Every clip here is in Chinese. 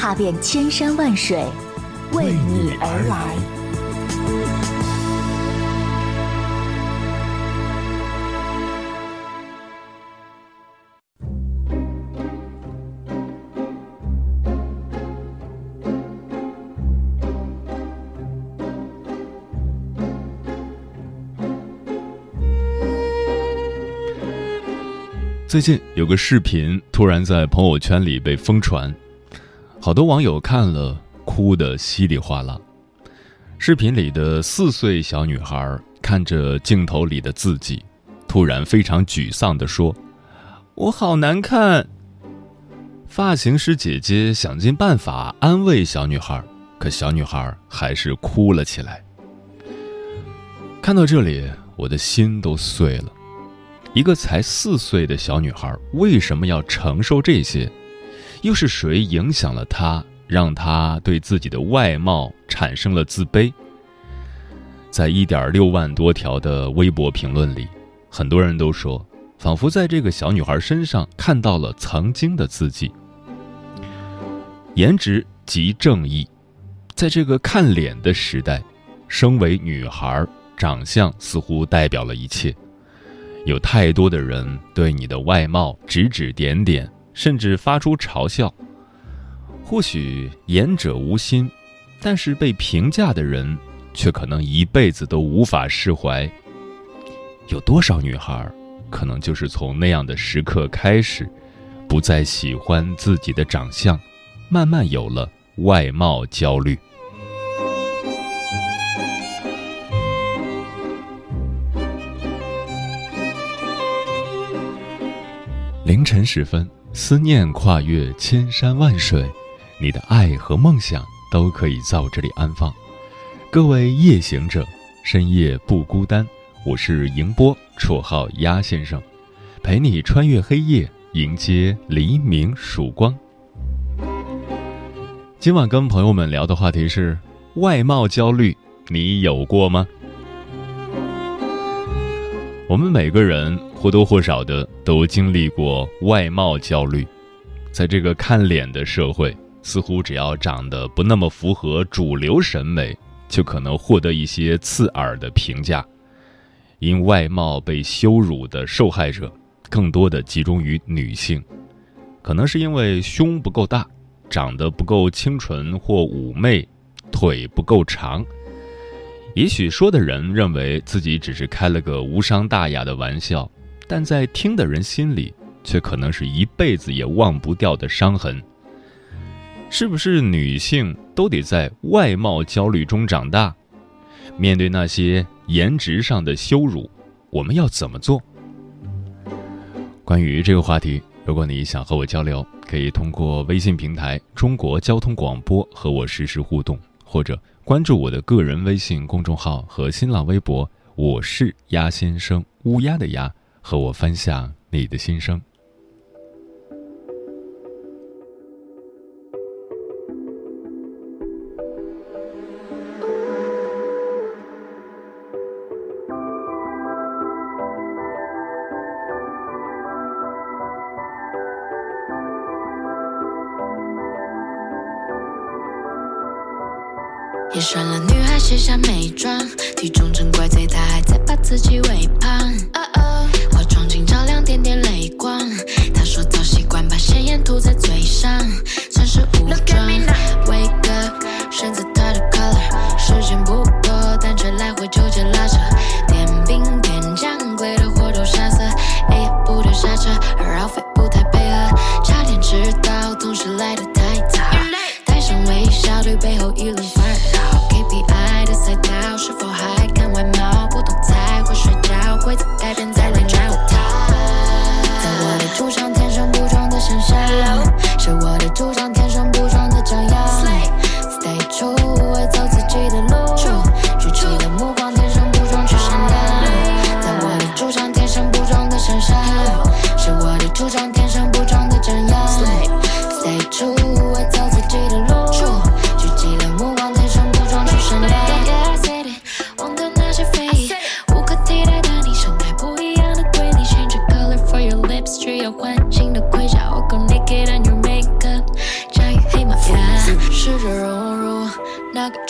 踏遍千山万水，为你而来。最近有个视频突然在朋友圈里被疯传，好多网友看了哭得稀里哗啦。视频里的四岁小女孩看着镜头里的自己，突然非常沮丧地说：“我好难看。”发型师姐姐想尽办法安慰小女孩，可小女孩还是哭了起来。看到这里，我的心都碎了。一个才四岁的小女孩为什么要承受这些？又是谁影响了她，让她对自己的外貌产生了自卑？在一点六万多条的微博评论里，很多人都说，仿佛在这个小女孩身上看到了曾经的自己。颜值即正义，在这个看脸的时代，身为女孩，长相似乎代表了一切。有太多的人对你的外貌指指点点，甚至发出嘲笑。或许言者无心，但是被评价的人却可能一辈子都无法释怀。有多少女孩，可能就是从那样的时刻开始，不再喜欢自己的长相，慢慢有了外貌焦虑。凌晨时分，思念跨越千山万水，你的爱和梦想都可以在我这里安放。各位夜行者，深夜不孤单。我是迎波，绰号鸭先生，陪你穿越黑夜，迎接黎明曙光。今晚跟朋友们聊的话题是外貌焦虑，你有过吗？我们每个人或多或少的都经历过外貌焦虑，在这个看脸的社会，似乎只要长得不那么符合主流审美，就可能获得一些刺耳的评价。因外貌被羞辱的受害者，更多的集中于女性，可能是因为胸不够大，长得不够清纯或妩媚，腿不够长。也许说的人认为自己只是开了个无伤大雅的玩笑，但在听的人心里，却可能是一辈子也忘不掉的伤痕。是不是女性都得在外貌焦虑中长大？面对那些颜值上的羞辱，我们要怎么做？关于这个话题，如果你想和我交流，可以通过微信平台“中国交通广播”和我实时互动，或者。关注我的个人微信公众号和新浪微博，我是鸭先生，乌鸦的鸭，和我分享你的心声。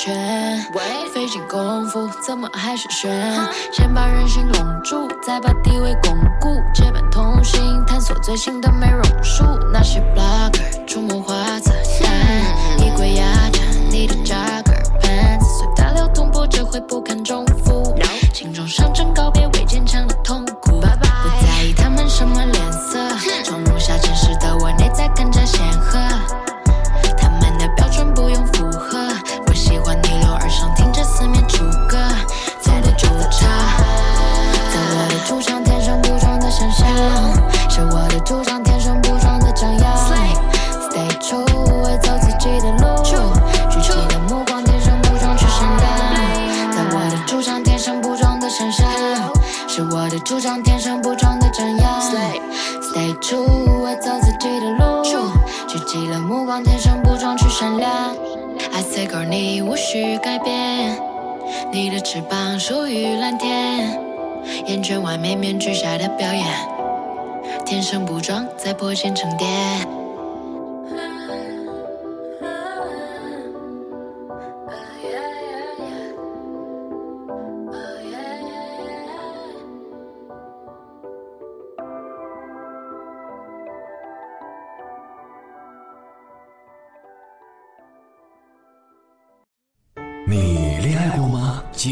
圈。费尽功夫，怎么还是悬？先把人心笼住，再把地位巩固。结伴同行，探索最新的美容术。那些 blogger 出谋划策，衣柜压着你的 jogger pants，是我的主张天生不装的张扬。Stay true，我走自己的路，聚集了目光天生不装去闪亮。I say girl，你无需改变，你的翅膀属于蓝天，厌倦完面面具下的表演，天生不装在破茧成蝶。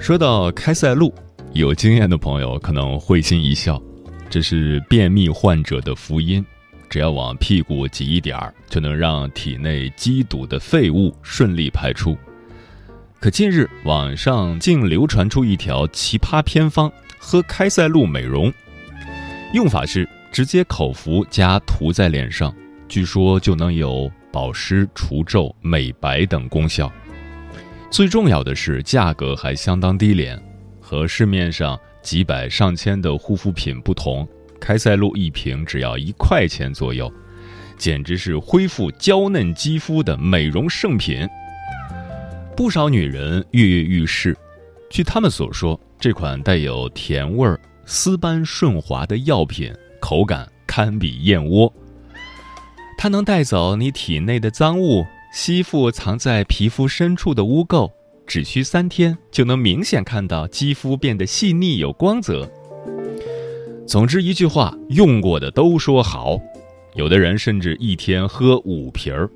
说到开塞露，有经验的朋友可能会心一笑，这是便秘患者的福音，只要往屁股挤一点儿，就能让体内积堵的废物顺利排出。可近日网上竟流传出一条奇葩偏方：喝开塞露美容，用法是直接口服加涂在脸上，据说就能有保湿、除皱、美白等功效。最重要的是，价格还相当低廉，和市面上几百上千的护肤品不同，开塞露一瓶只要一块钱左右，简直是恢复娇嫩肌肤的美容圣品。不少女人跃跃欲试。据他们所说，这款带有甜味儿、丝般顺滑的药品，口感堪比燕窝。它能带走你体内的脏物。吸附藏在皮肤深处的污垢，只需三天就能明显看到肌肤变得细腻有光泽。总之一句话，用过的都说好，有的人甚至一天喝五瓶儿。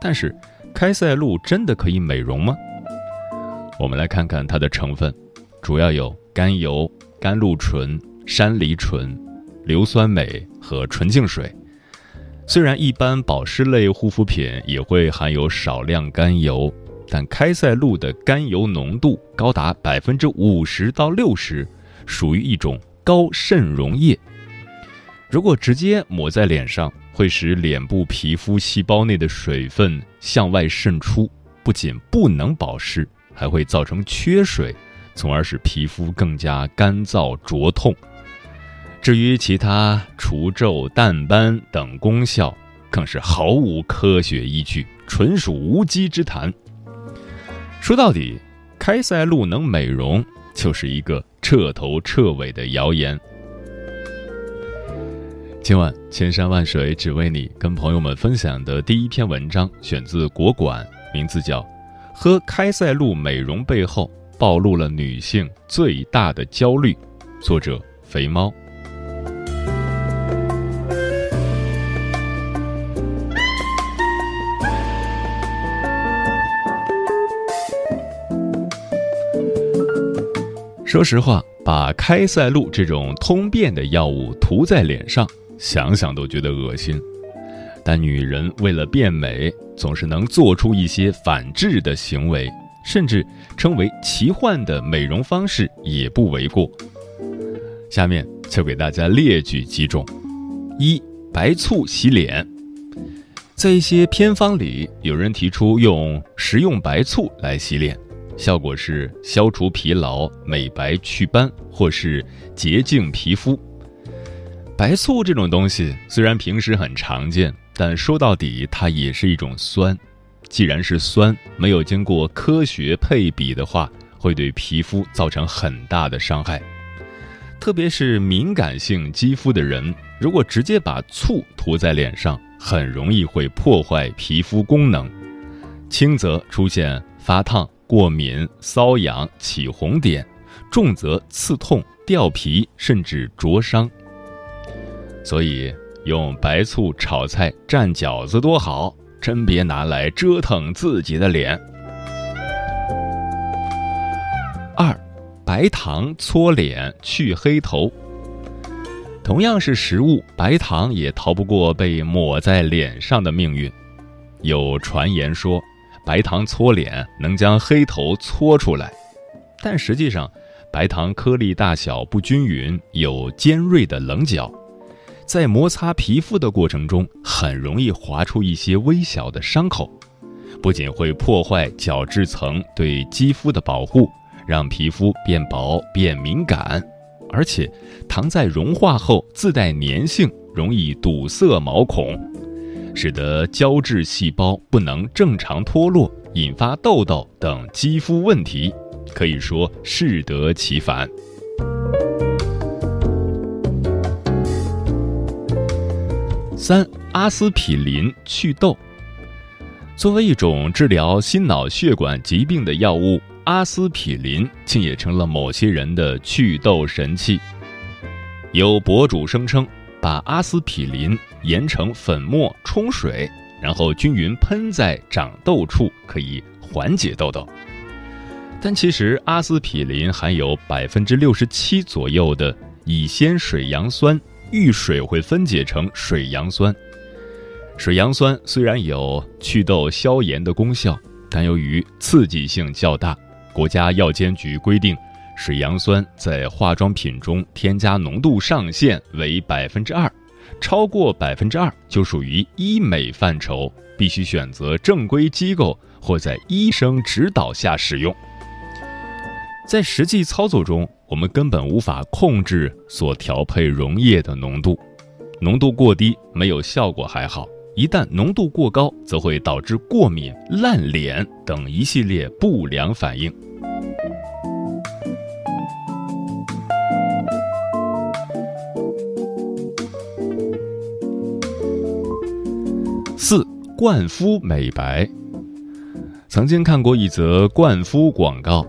但是，开塞露真的可以美容吗？我们来看看它的成分，主要有甘油、甘露醇、山梨醇、硫酸镁和纯净水。虽然一般保湿类护肤品也会含有少量甘油，但开塞露的甘油浓度高达百分之五十到六十，属于一种高渗溶液。如果直接抹在脸上，会使脸部皮肤细胞内的水分向外渗出，不仅不能保湿，还会造成缺水，从而使皮肤更加干燥灼痛。至于其他除皱、淡斑等功效，更是毫无科学依据，纯属无稽之谈。说到底，开塞露能美容，就是一个彻头彻尾的谣言。今晚千山万水只为你，跟朋友们分享的第一篇文章选自国馆，名字叫《喝开塞露美容背后暴露了女性最大的焦虑》，作者肥猫。说实话，把开塞露这种通便的药物涂在脸上，想想都觉得恶心。但女人为了变美，总是能做出一些反智的行为，甚至称为奇幻的美容方式也不为过。下面就给大家列举几种：一、白醋洗脸。在一些偏方里，有人提出用食用白醋来洗脸。效果是消除疲劳、美白祛斑，或是洁净皮肤。白醋这种东西虽然平时很常见，但说到底它也是一种酸。既然是酸，没有经过科学配比的话，会对皮肤造成很大的伤害。特别是敏感性肌肤的人，如果直接把醋涂在脸上，很容易会破坏皮肤功能，轻则出现发烫。过敏、瘙痒、起红点，重则刺痛、掉皮，甚至灼伤。所以用白醋炒菜、蘸饺子多好，真别拿来折腾自己的脸。二，白糖搓脸去黑头。同样是食物，白糖也逃不过被抹在脸上的命运。有传言说。白糖搓脸能将黑头搓出来，但实际上，白糖颗粒大小不均匀，有尖锐的棱角，在摩擦皮肤的过程中，很容易划出一些微小的伤口，不仅会破坏角质层对肌肤的保护，让皮肤变薄变敏感，而且糖在融化后自带粘性，容易堵塞毛孔。使得胶质细胞不能正常脱落，引发痘痘等肌肤问题，可以说适得其反。三、阿司匹林祛痘。作为一种治疗心脑血管疾病的药物，阿司匹林竟也成了某些人的祛痘神器。有博主声称。把阿司匹林研成粉末冲水，然后均匀喷在长痘处，可以缓解痘痘。但其实阿司匹林含有百分之六十七左右的乙酰水杨酸，遇水会分解成水杨酸。水杨酸虽然有祛痘消炎的功效，但由于刺激性较大，国家药监局规定。水杨酸在化妆品中添加浓度上限为百分之二，超过百分之二就属于医美范畴，必须选择正规机构或在医生指导下使用。在实际操作中，我们根本无法控制所调配溶液的浓度，浓度过低没有效果还好，一旦浓度过高，则会导致过敏、烂脸等一系列不良反应。灌肤美白。曾经看过一则灌肤广告，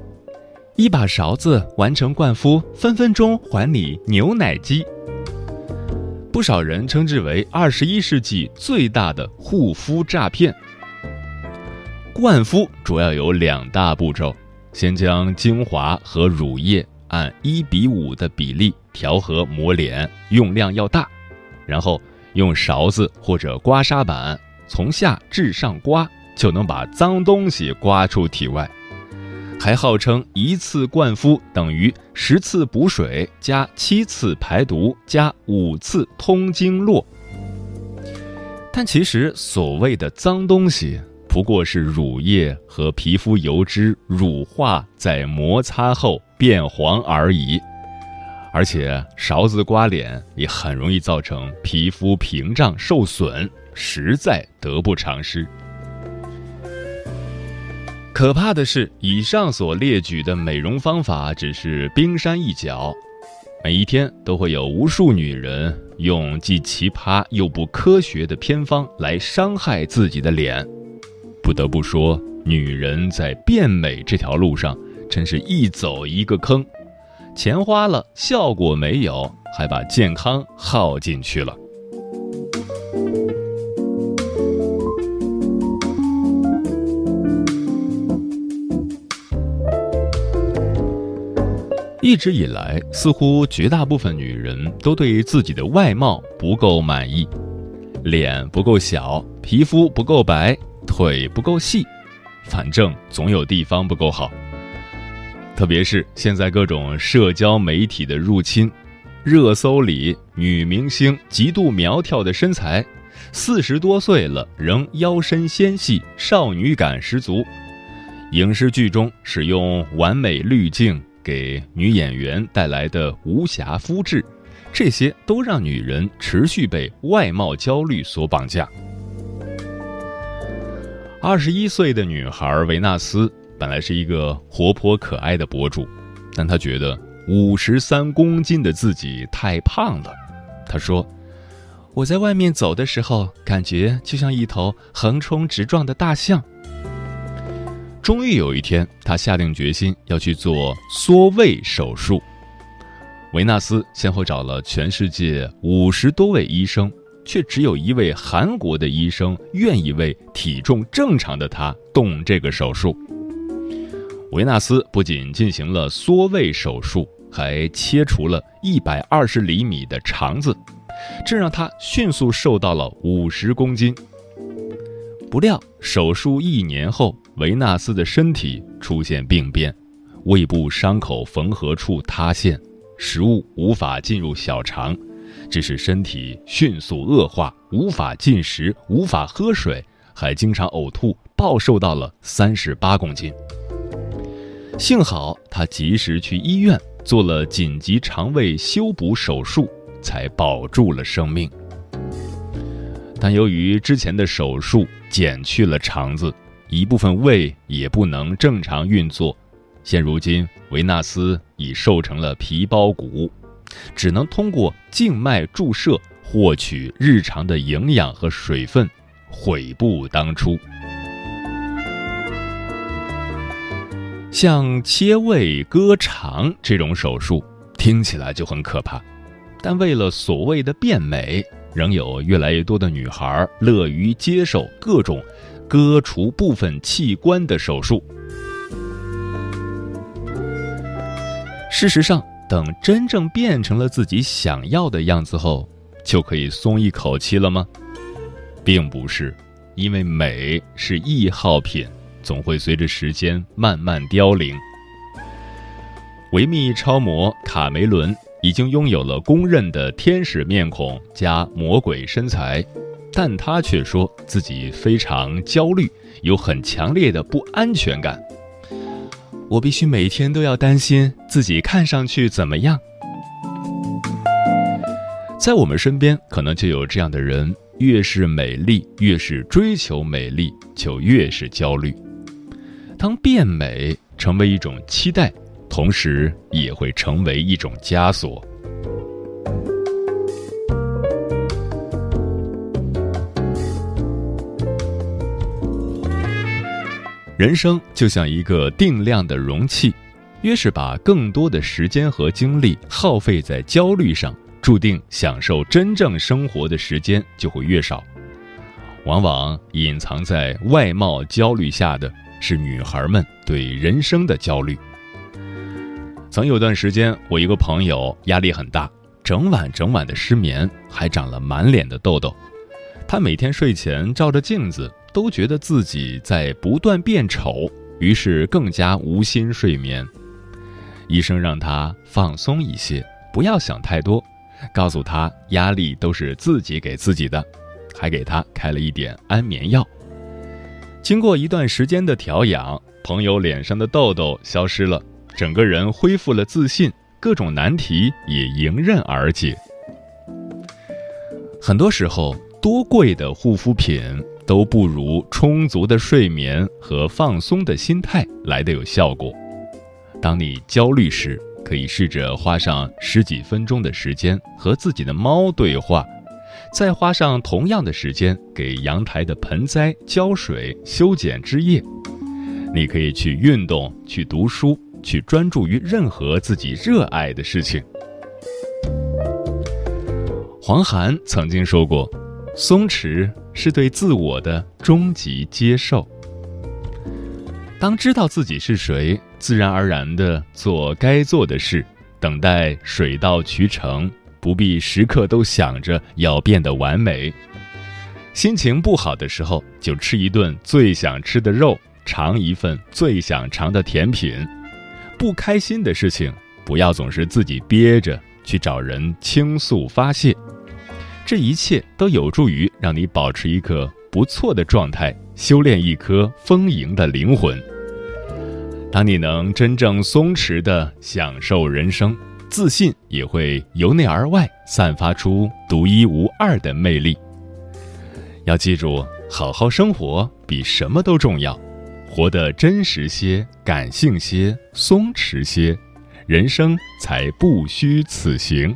一把勺子完成灌肤，分分钟还你牛奶肌。不少人称之为二十一世纪最大的护肤诈骗。灌肤主要有两大步骤：先将精华和乳液按一比五的比例调和抹脸，用量要大，然后用勺子或者刮痧板。从下至上刮，就能把脏东西刮出体外，还号称一次灌肤等于十次补水加七次排毒加五次通经络。但其实所谓的脏东西，不过是乳液和皮肤油脂乳化在摩擦后变黄而已。而且勺子刮脸也很容易造成皮肤屏障受损。实在得不偿失。可怕的是，以上所列举的美容方法只是冰山一角，每一天都会有无数女人用既奇葩又不科学的偏方来伤害自己的脸。不得不说，女人在变美这条路上真是一走一个坑，钱花了，效果没有，还把健康耗进去了。一直以来，似乎绝大部分女人都对自己的外貌不够满意，脸不够小，皮肤不够白，腿不够细，反正总有地方不够好。特别是现在各种社交媒体的入侵，热搜里女明星极度苗条的身材，四十多岁了仍腰身纤细，少女感十足。影视剧中使用完美滤镜给女演员带来的无瑕肤质，这些都让女人持续被外貌焦虑所绑架。二十一岁的女孩维纳斯。本来是一个活泼可爱的博主，但她觉得五十三公斤的自己太胖了。她说：“我在外面走的时候，感觉就像一头横冲直撞的大象。”终于有一天，他下定决心要去做缩胃手术。维纳斯先后找了全世界五十多位医生，却只有一位韩国的医生愿意为体重正常的他动这个手术。维纳斯不仅进行了缩胃手术，还切除了一百二十厘米的肠子，这让他迅速瘦到了五十公斤。不料手术一年后，维纳斯的身体出现病变，胃部伤口缝合处塌陷，食物无法进入小肠，致使身体迅速恶化，无法进食，无法喝水，还经常呕吐，暴瘦到了三十八公斤。幸好他及时去医院做了紧急肠胃修补手术，才保住了生命。但由于之前的手术减去了肠子，一部分胃也不能正常运作。现如今，维纳斯已瘦成了皮包骨，只能通过静脉注射获取日常的营养和水分，悔不当初。像切胃割肠这种手术听起来就很可怕，但为了所谓的变美，仍有越来越多的女孩乐于接受各种割除部分器官的手术。事实上，等真正变成了自己想要的样子后，就可以松一口气了吗？并不是，因为美是易耗品。总会随着时间慢慢凋零。维密超模卡梅伦已经拥有了公认的天使面孔加魔鬼身材，但他却说自己非常焦虑，有很强烈的不安全感。我必须每天都要担心自己看上去怎么样。在我们身边，可能就有这样的人：越是美丽，越是追求美丽，就越是焦虑。当变美成为一种期待，同时也会成为一种枷锁。人生就像一个定量的容器，越是把更多的时间和精力耗费在焦虑上，注定享受真正生活的时间就会越少。往往隐藏在外貌焦虑下的。是女孩们对人生的焦虑。曾有段时间，我一个朋友压力很大，整晚整晚的失眠，还长了满脸的痘痘。他每天睡前照着镜子，都觉得自己在不断变丑，于是更加无心睡眠。医生让他放松一些，不要想太多，告诉他压力都是自己给自己的，还给他开了一点安眠药。经过一段时间的调养，朋友脸上的痘痘消失了，整个人恢复了自信，各种难题也迎刃而解。很多时候，多贵的护肤品都不如充足的睡眠和放松的心态来的有效果。当你焦虑时，可以试着花上十几分钟的时间和自己的猫对话。再花上同样的时间给阳台的盆栽浇水、修剪枝叶。你可以去运动、去读书、去专注于任何自己热爱的事情。黄涵曾经说过：“松弛是对自我的终极接受。”当知道自己是谁，自然而然的做该做的事，等待水到渠成，不必时刻都想着要变得完美。心情不好的时候，就吃一顿最想吃的肉，尝一份最想尝的甜品。不开心的事情，不要总是自己憋着，去找人倾诉发泄。这一切都有助于让你保持一个不错的状态，修炼一颗丰盈的灵魂。当你能真正松弛的享受人生，自信也会由内而外散发出独一无二的魅力。要记住，好好生活比什么都重要，活得真实些、感性些、松弛些，人生才不虚此行。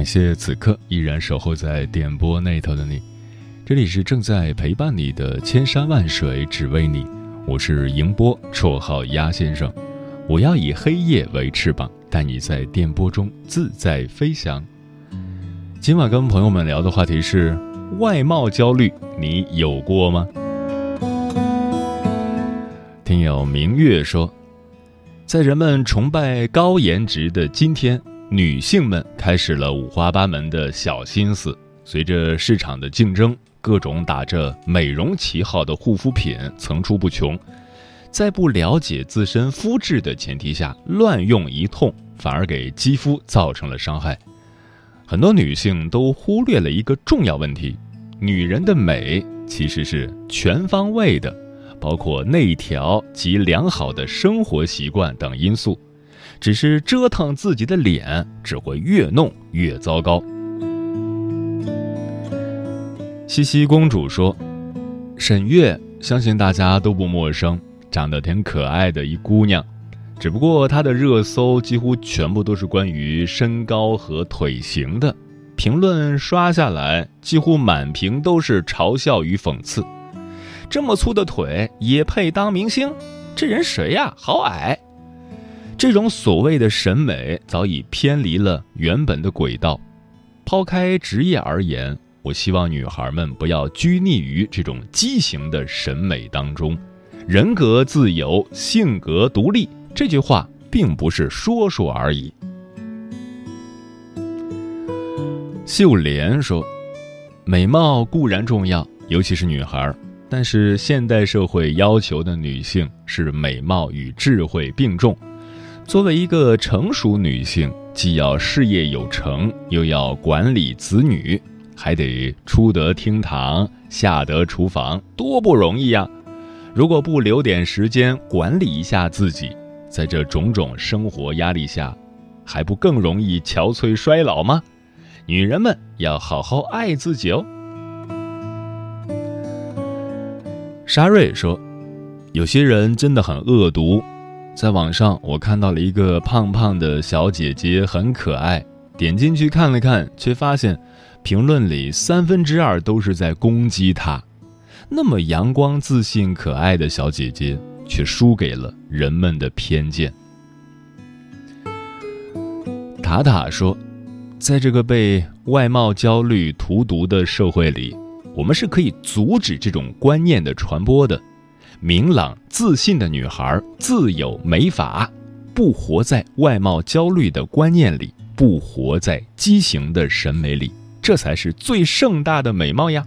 感谢此刻依然守候在电波那头的你，这里是正在陪伴你的千山万水只为你，我是迎波，绰号鸭先生。我要以黑夜为翅膀，带你在电波中自在飞翔。今晚跟朋友们聊的话题是外貌焦虑，你有过吗？听友明月说，在人们崇拜高颜值的今天。女性们开始了五花八门的小心思。随着市场的竞争，各种打着美容旗号的护肤品层出不穷，在不了解自身肤质的前提下乱用一通，反而给肌肤造成了伤害。很多女性都忽略了一个重要问题：女人的美其实是全方位的，包括内调及良好的生活习惯等因素。只是折腾自己的脸，只会越弄越糟糕。西西公主说：“沈月，相信大家都不陌生，长得挺可爱的一姑娘。只不过她的热搜几乎全部都是关于身高和腿型的，评论刷下来几乎满屏都是嘲笑与讽刺。这么粗的腿也配当明星？这人谁呀？好矮！”这种所谓的审美早已偏离了原本的轨道。抛开职业而言，我希望女孩们不要拘泥于这种畸形的审美当中。人格自由，性格独立，这句话并不是说说而已。秀莲说：“美貌固然重要，尤其是女孩，但是现代社会要求的女性是美貌与智慧并重。”作为一个成熟女性，既要事业有成，又要管理子女，还得出得厅堂，下得厨房，多不容易呀！如果不留点时间管理一下自己，在这种种生活压力下，还不更容易憔悴衰老吗？女人们要好好爱自己哦。沙瑞说：“有些人真的很恶毒。”在网上，我看到了一个胖胖的小姐姐，很可爱。点进去看了看，却发现评论里三分之二都是在攻击她。那么阳光、自信、可爱的小姐姐，却输给了人们的偏见。塔塔说，在这个被外貌焦虑荼毒的社会里，我们是可以阻止这种观念的传播的。明朗自信的女孩自有美法，不活在外貌焦虑的观念里，不活在畸形的审美里，这才是最盛大的美貌呀。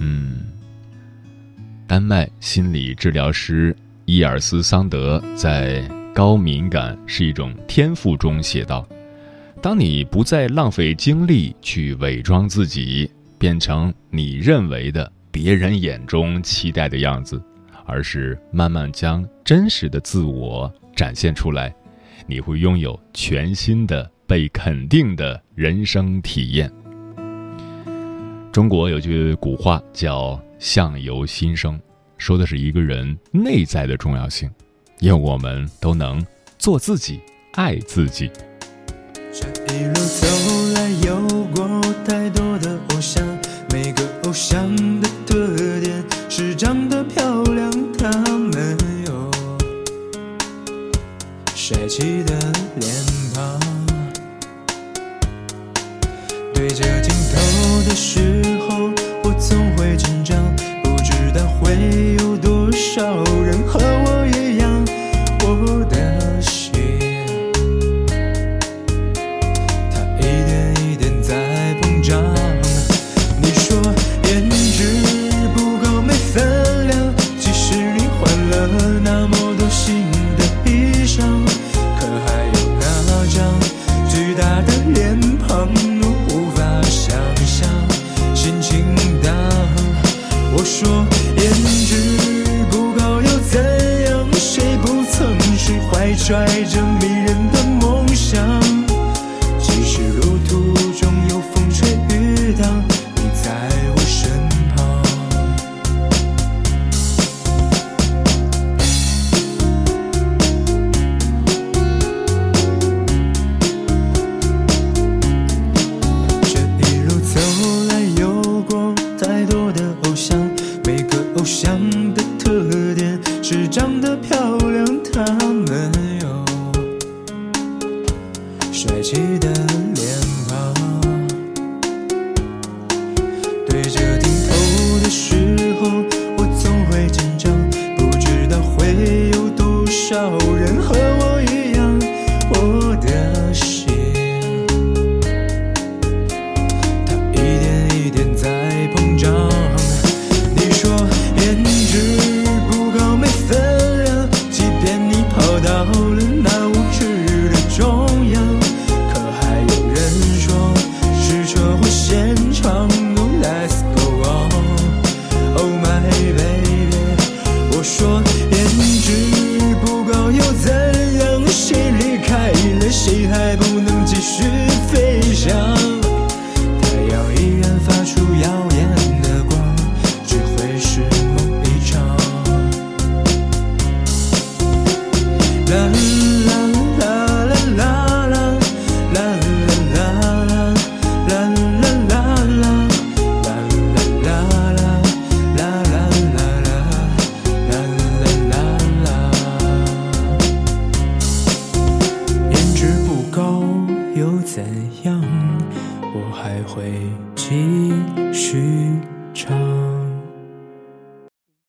嗯，丹麦心理治疗师伊尔斯桑德在《高敏感是一种天赋》中写道：“当你不再浪费精力去伪装自己，变成你认为的。”别人眼中期待的样子而是慢慢将真实的自我展现出来。你会拥有全新的被肯定的人生体验。中国有句古话叫相由心生说的是一个人内在的重要性愿我们都能做自己爱自己。帅气的脸庞？对着镜头的时候我总会紧张不知道会有多少人和我